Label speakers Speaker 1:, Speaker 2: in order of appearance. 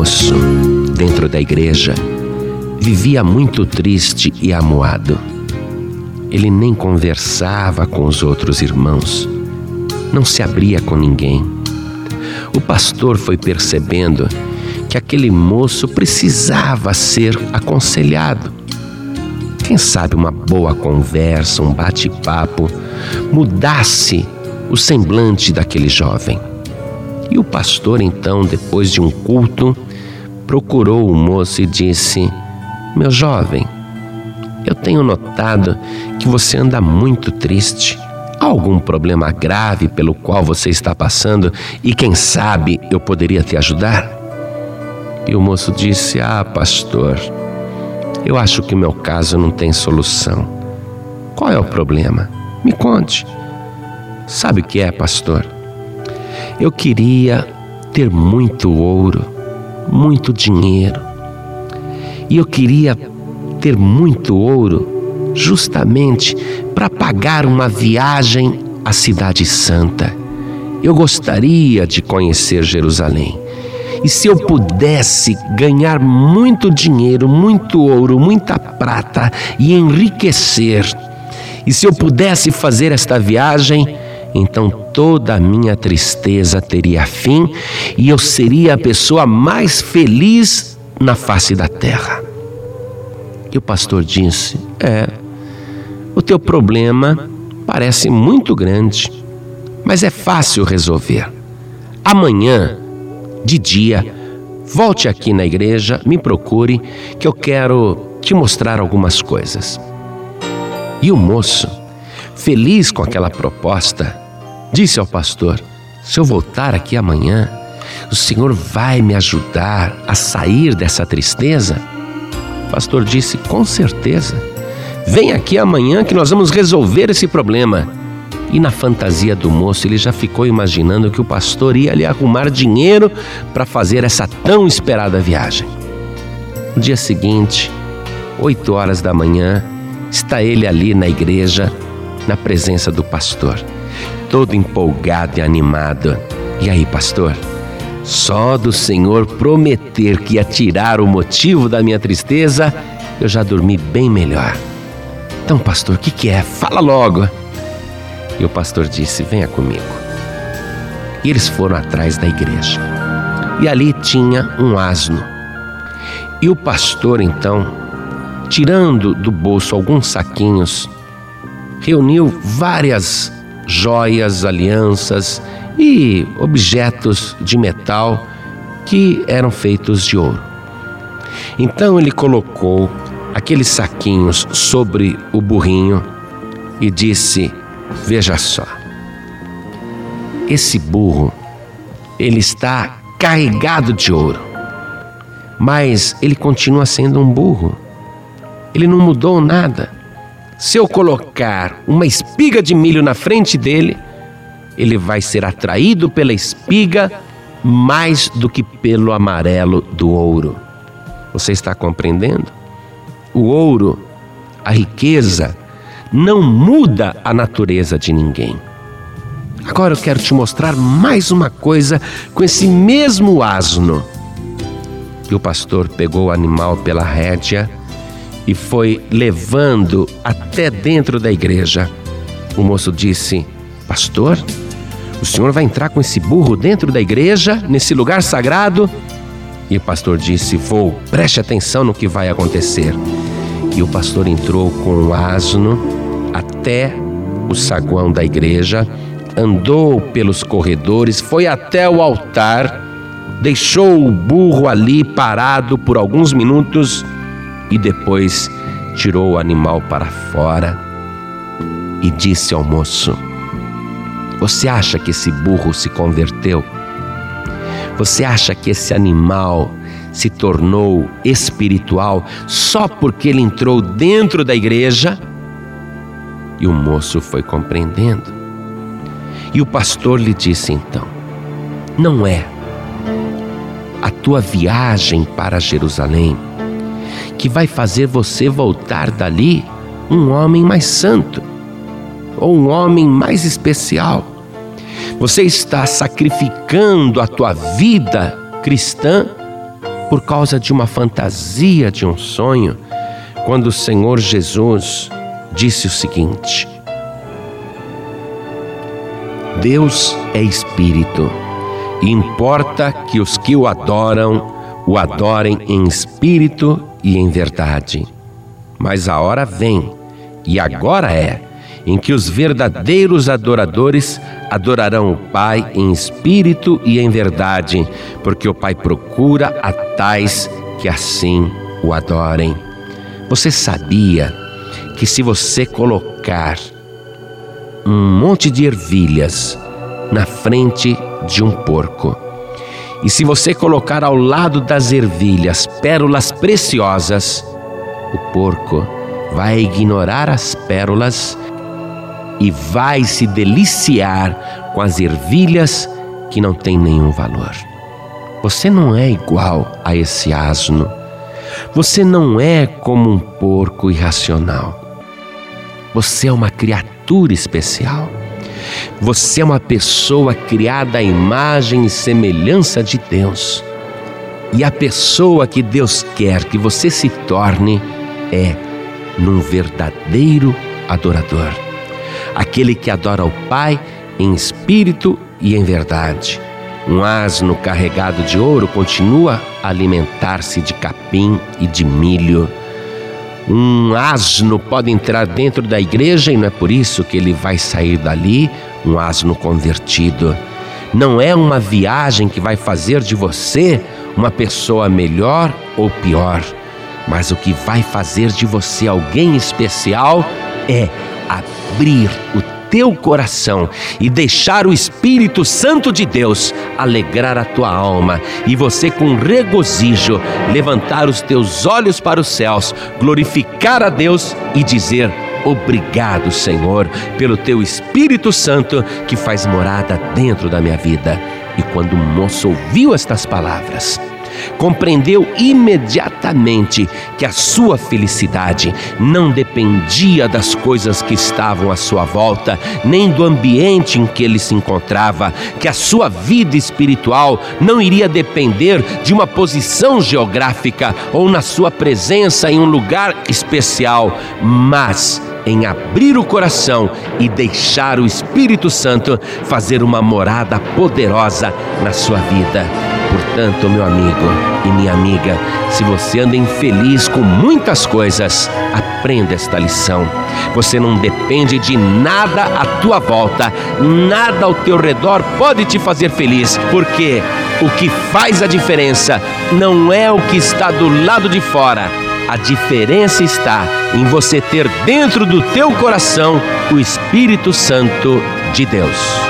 Speaker 1: moço, dentro da igreja, vivia muito triste e amuado. Ele nem conversava com os outros irmãos, não se abria com ninguém. O pastor foi percebendo que aquele moço precisava ser aconselhado. Quem sabe uma boa conversa, um bate-papo, mudasse o semblante daquele jovem. E o pastor, então, depois de um culto, procurou o moço e disse: Meu jovem, eu tenho notado que você anda muito triste. Há algum problema grave pelo qual você está passando e quem sabe eu poderia te ajudar? E o moço disse: Ah, pastor, eu acho que meu caso não tem solução. Qual é o problema? Me conte. Sabe o que é, pastor? Eu queria ter muito ouro, muito dinheiro. E eu queria ter muito ouro justamente para pagar uma viagem à Cidade Santa. Eu gostaria de conhecer Jerusalém. E se eu pudesse ganhar muito dinheiro, muito ouro, muita prata e enriquecer, e se eu pudesse fazer esta viagem, então toda a minha tristeza teria fim e eu seria a pessoa mais feliz na face da terra. E o pastor disse: É, o teu problema parece muito grande, mas é fácil resolver. Amanhã, de dia, volte aqui na igreja, me procure, que eu quero te mostrar algumas coisas. E o moço, feliz com aquela proposta, disse ao pastor: Se eu voltar aqui amanhã, o senhor vai me ajudar a sair dessa tristeza? O pastor disse: Com certeza. Vem aqui amanhã que nós vamos resolver esse problema. E na fantasia do moço, ele já ficou imaginando que o pastor ia lhe arrumar dinheiro para fazer essa tão esperada viagem. No dia seguinte, oito horas da manhã, está ele ali na igreja, na presença do pastor, todo empolgado e animado. E aí, pastor? Só do Senhor prometer que ia tirar o motivo da minha tristeza, eu já dormi bem melhor. Então, pastor, o que, que é? Fala logo. E o pastor disse: Venha comigo. E eles foram atrás da igreja. E ali tinha um asno. E o pastor, então, tirando do bolso alguns saquinhos, reuniu várias joias, alianças e objetos de metal que eram feitos de ouro. Então ele colocou aqueles saquinhos sobre o burrinho e disse: Veja só, esse burro, ele está carregado de ouro, mas ele continua sendo um burro. Ele não mudou nada. Se eu colocar uma espiga de milho na frente dele, ele vai ser atraído pela espiga mais do que pelo amarelo do ouro. Você está compreendendo? O ouro, a riqueza, não muda a natureza de ninguém. Agora eu quero te mostrar mais uma coisa com esse mesmo asno. E o pastor pegou o animal pela rédea e foi levando até dentro da igreja. O moço disse: Pastor, o senhor vai entrar com esse burro dentro da igreja, nesse lugar sagrado? E o pastor disse: Vou, preste atenção no que vai acontecer. E o pastor entrou com o asno até o saguão da igreja, andou pelos corredores, foi até o altar, deixou o burro ali parado por alguns minutos e depois tirou o animal para fora e disse ao moço: Você acha que esse burro se converteu? Você acha que esse animal se tornou espiritual só porque ele entrou dentro da igreja? E o moço foi compreendendo. E o pastor lhe disse então: Não é a tua viagem para Jerusalém que vai fazer você voltar dali um homem mais santo ou um homem mais especial. Você está sacrificando a tua vida cristã por causa de uma fantasia, de um sonho, quando o Senhor Jesus disse o seguinte: Deus é espírito e importa que os que o adoram o adorem em espírito e em verdade. Mas a hora vem, e agora é, em que os verdadeiros adoradores adorarão o Pai em espírito e em verdade, porque o Pai procura a tais que assim o adorem. Você sabia que se você colocar um monte de ervilhas na frente de um porco, e se você colocar ao lado das ervilhas pérolas preciosas, o porco vai ignorar as pérolas e vai se deliciar com as ervilhas que não têm nenhum valor. Você não é igual a esse asno. Você não é como um porco irracional. Você é uma criatura especial. Você é uma pessoa criada à imagem e semelhança de Deus. E a pessoa que Deus quer que você se torne é num verdadeiro adorador aquele que adora o Pai em espírito e em verdade. Um asno carregado de ouro continua a alimentar-se de capim e de milho. Um asno pode entrar dentro da igreja e não é por isso que ele vai sair dali um asno convertido. Não é uma viagem que vai fazer de você uma pessoa melhor ou pior, mas o que vai fazer de você alguém especial é abrir o teu coração e deixar o Espírito Santo de Deus alegrar a tua alma e você com regozijo levantar os teus olhos para os céus, glorificar a Deus e dizer: Obrigado, Senhor, pelo teu Espírito Santo que faz morada dentro da minha vida. E quando o moço ouviu estas palavras, compreendeu imediatamente que a sua felicidade não dependia das coisas que estavam à sua volta, nem do ambiente em que ele se encontrava, que a sua vida espiritual não iria depender de uma posição geográfica ou na sua presença em um lugar especial, mas em abrir o coração e deixar o Espírito Santo fazer uma morada poderosa na sua vida. Portanto, meu amigo e minha amiga, se você anda infeliz com muitas coisas, aprenda esta lição. Você não depende de nada à tua volta, nada ao teu redor pode te fazer feliz, porque o que faz a diferença não é o que está do lado de fora. A diferença está em você ter dentro do teu coração o Espírito Santo de Deus.